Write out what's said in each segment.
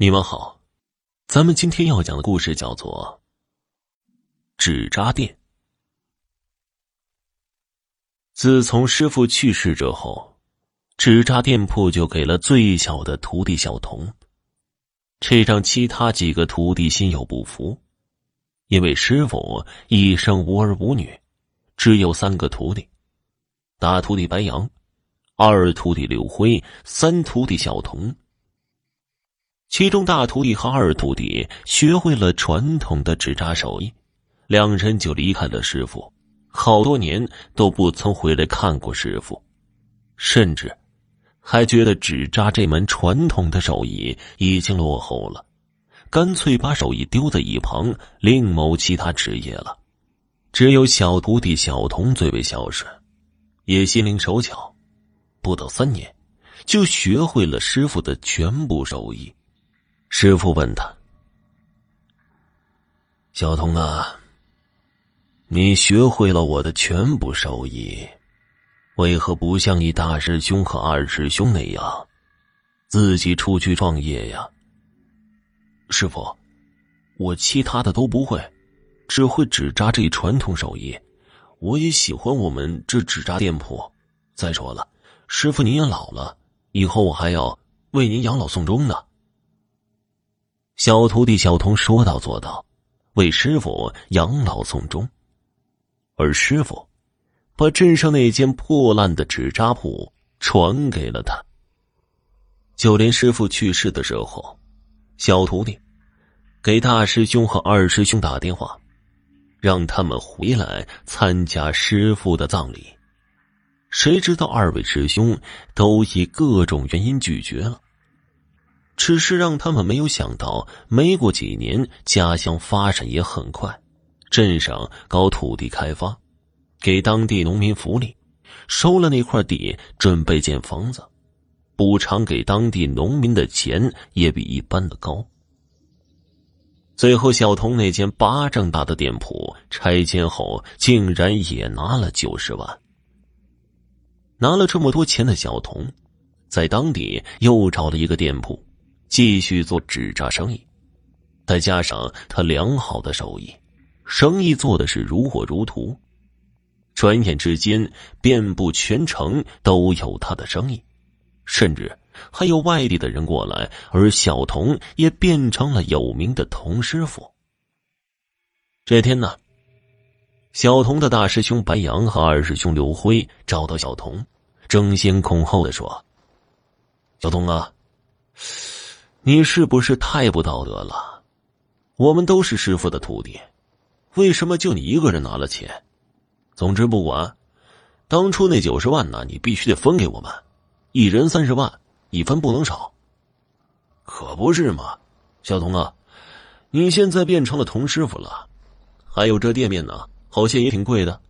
你们好，咱们今天要讲的故事叫做《纸扎店》。自从师傅去世之后，纸扎店铺就给了最小的徒弟小童，这让其他几个徒弟心有不服，因为师傅一生无儿无女，只有三个徒弟：大徒弟白杨，二徒弟柳辉，三徒弟小童。其中大徒弟和二徒弟学会了传统的纸扎手艺，两人就离开了师傅，好多年都不曾回来看过师傅，甚至还觉得纸扎这门传统的手艺已经落后了，干脆把手艺丢在一旁，另谋其他职业了。只有小徒弟小童最为孝顺，也心灵手巧，不到三年，就学会了师傅的全部手艺。师傅问他：“小童啊，你学会了我的全部手艺，为何不像你大师兄和二师兄那样，自己出去创业呀？”师傅，我其他的都不会，只会纸扎这一传统手艺。我也喜欢我们这纸扎店铺。再说了，师傅您也老了，以后我还要为您养老送终呢。小徒弟小童说到做到，为师傅养老送终，而师傅把镇上那间破烂的纸扎铺传给了他。就连师傅去世的时候，小徒弟给大师兄和二师兄打电话，让他们回来参加师傅的葬礼。谁知道二位师兄都以各种原因拒绝了。只是让他们没有想到，没过几年，家乡发展也很快，镇上搞土地开发，给当地农民福利，收了那块地，准备建房子，补偿给当地农民的钱也比一般的高。最后，小童那间巴掌大的店铺拆迁后，竟然也拿了九十万。拿了这么多钱的小童，在当地又找了一个店铺。继续做纸扎生意，再加上他良好的手艺，生意做的是如火如荼。转眼之间，遍布全城都有他的生意，甚至还有外地的人过来。而小童也变成了有名的童师傅。这天呢，小童的大师兄白杨和二师兄刘辉找到小童，争先恐后的说：“小童啊。”你是不是太不道德了？我们都是师傅的徒弟，为什么就你一个人拿了钱？总之不管，当初那九十万呢，你必须得分给我们，一人三十万，一分不能少。可不是嘛，小童啊，你现在变成了童师傅了，还有这店面呢，好像也挺贵的，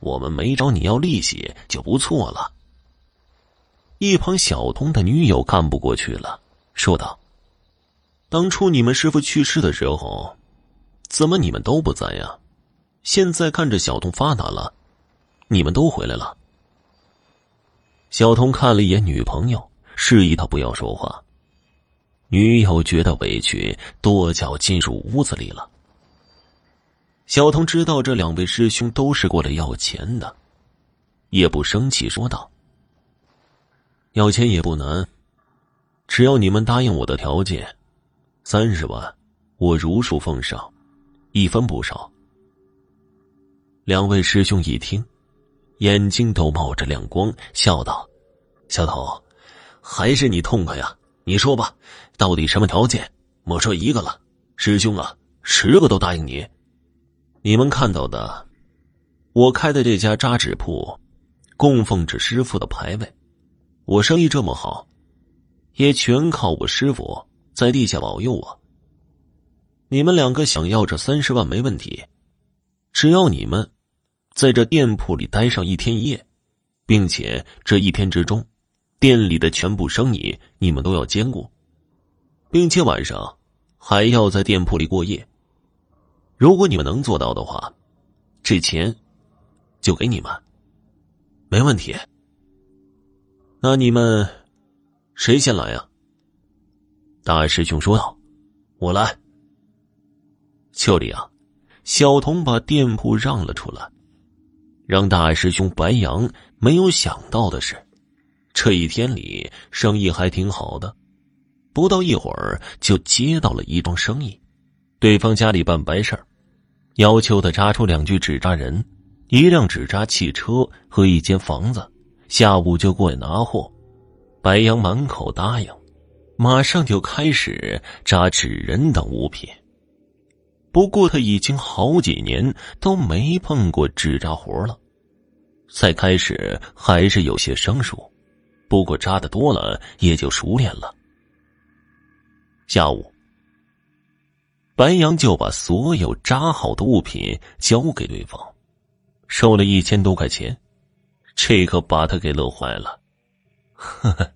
我们没找你要利息就不错了。一旁小童的女友看不过去了，说道。当初你们师傅去世的时候，怎么你们都不在呀？现在看着小童发达了，你们都回来了。小童看了一眼女朋友，示意他不要说话。女友觉得委屈，跺脚进入屋子里了。小童知道这两位师兄都是过来要钱的，也不生气，说道：“要钱也不难，只要你们答应我的条件。”三十万，我如数奉上，一分不少。两位师兄一听，眼睛都冒着亮光，笑道：“小童，还是你痛快呀！你说吧，到底什么条件？莫说一个了，师兄啊，十个都答应你。你们看到的，我开的这家扎纸铺，供奉着师傅的牌位。我生意这么好，也全靠我师傅。”在地下保佑我。你们两个想要这三十万没问题，只要你们在这店铺里待上一天一夜，并且这一天之中，店里的全部生意你们都要兼顾，并且晚上还要在店铺里过夜。如果你们能做到的话，这钱就给你们，没问题。那你们谁先来呀？大师兄说道：“我来。”就这样，小童把店铺让了出来。让大师兄白杨没有想到的是，这一天里生意还挺好的，不到一会儿就接到了一桩生意。对方家里办白事儿，要求他扎出两具纸扎人、一辆纸扎汽车和一间房子，下午就过来拿货。白杨满口答应，马上就开始扎纸人等物品。不过他已经好几年都没碰过纸扎活了。在开始还是有些生疏，不过扎的多了也就熟练了。下午，白杨就把所有扎好的物品交给对方，收了一千多块钱，这可把他给乐坏了。呵呵，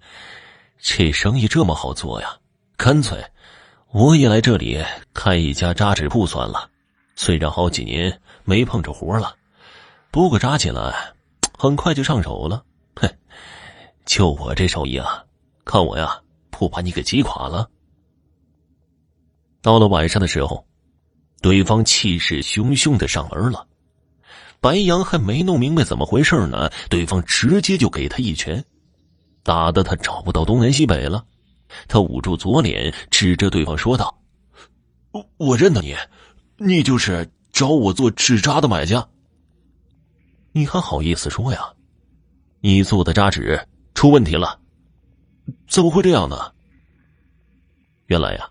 这生意这么好做呀？干脆我也来这里开一家扎纸铺算了。虽然好几年没碰着活了，不过扎起来。很快就上手了，哼！就我这手艺啊，看我呀，不把你给击垮了。到了晚上的时候，对方气势汹汹的上门了。白杨还没弄明白怎么回事呢，对方直接就给他一拳，打得他找不到东南西北了。他捂住左脸，指着对方说道：“我我认得你，你就是找我做纸扎的买家。”你还好意思说呀？你做的扎纸出问题了，怎么会这样呢？原来呀，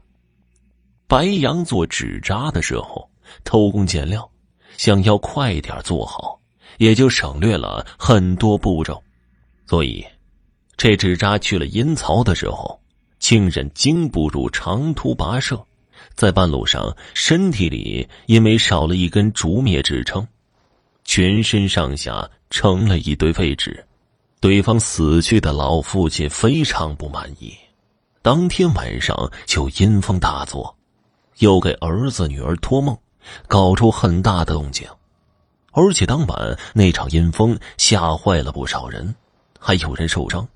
白杨做纸扎的时候偷工减料，想要快点做好，也就省略了很多步骤，所以这纸扎去了阴曹的时候，竟然经不住长途跋涉，在半路上身体里因为少了一根竹篾支撑。全身上下成了一堆废纸，对方死去的老父亲非常不满意，当天晚上就阴风大作，又给儿子女儿托梦，搞出很大的动静，而且当晚那场阴风吓坏了不少人，还有人受伤。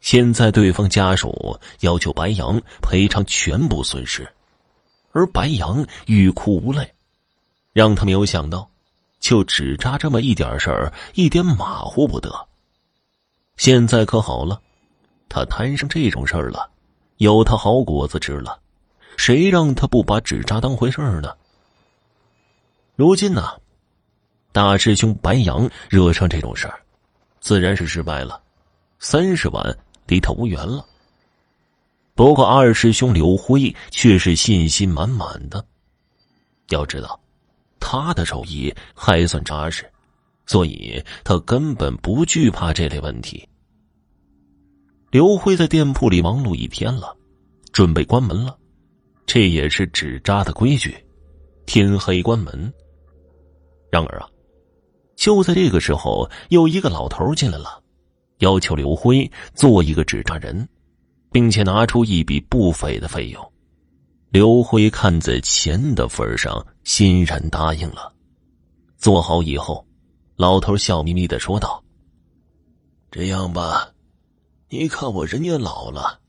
现在对方家属要求白杨赔偿全部损失，而白杨欲哭无泪，让他没有想到。就只扎这么一点事儿，一点马虎不得。现在可好了，他摊上这种事儿了，有他好果子吃了。谁让他不把纸扎当回事儿呢？如今呢，大师兄白杨惹上这种事儿，自然是失败了。三十万离他无缘了。不过二师兄刘辉却是信心满满的。要知道。他的手艺还算扎实，所以他根本不惧怕这类问题。刘辉在店铺里忙碌一天了，准备关门了。这也是纸扎的规矩，天黑关门。然而啊，就在这个时候，有一个老头进来了，要求刘辉做一个纸扎人，并且拿出一笔不菲的费用。刘辉看在钱的份上，欣然答应了。做好以后，老头笑眯眯的说道：“这样吧，你看我人也老了，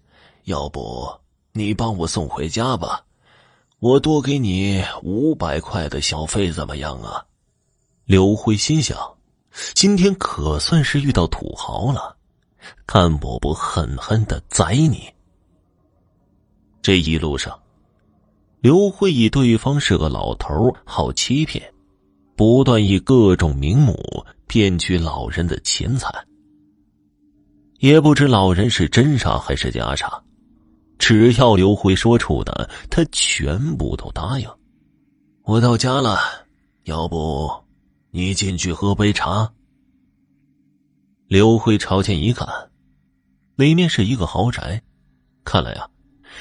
要不你帮我送回家吧，我多给你五百块的小费，怎么样啊？”刘辉心想：今天可算是遇到土豪了，看我不狠狠的宰你！这一路上。刘慧以对方是个老头，好欺骗，不断以各种名目骗取老人的钱财。也不知老人是真傻还是假傻，只要刘慧说出的，他全部都答应。我到家了，要不你进去喝杯茶？刘辉朝前一看，里面是一个豪宅，看来啊，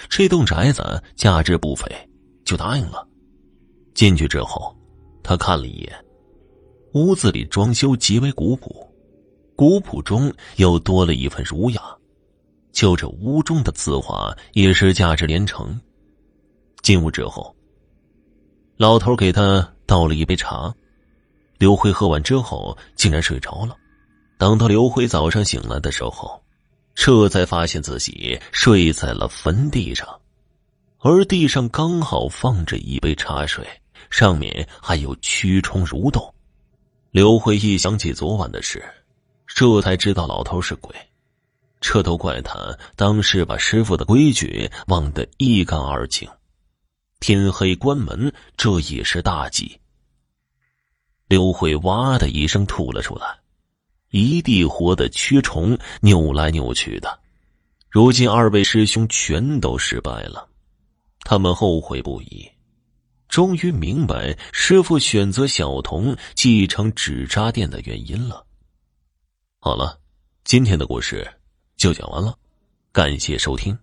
这栋宅子价值不菲。就答应了。进去之后，他看了一眼，屋子里装修极为古朴，古朴中又多了一份儒雅。就这屋中的字画也是价值连城。进屋之后，老头给他倒了一杯茶。刘辉喝完之后，竟然睡着了。等到刘辉早上醒来的时候，这才发现自己睡在了坟地上，而地上刚好放着一杯茶水，上面还有蛆虫蠕动。刘辉一想起昨晚的事，这才知道老头是鬼。这都怪他当时把师傅的规矩忘得一干二净。天黑关门，这也是大忌。刘慧哇的一声吐了出来，一地活的蛆虫扭来扭去的。如今二位师兄全都失败了，他们后悔不已，终于明白师傅选择小童继承纸扎店的原因了。好了，今天的故事。就讲完了，感谢收听。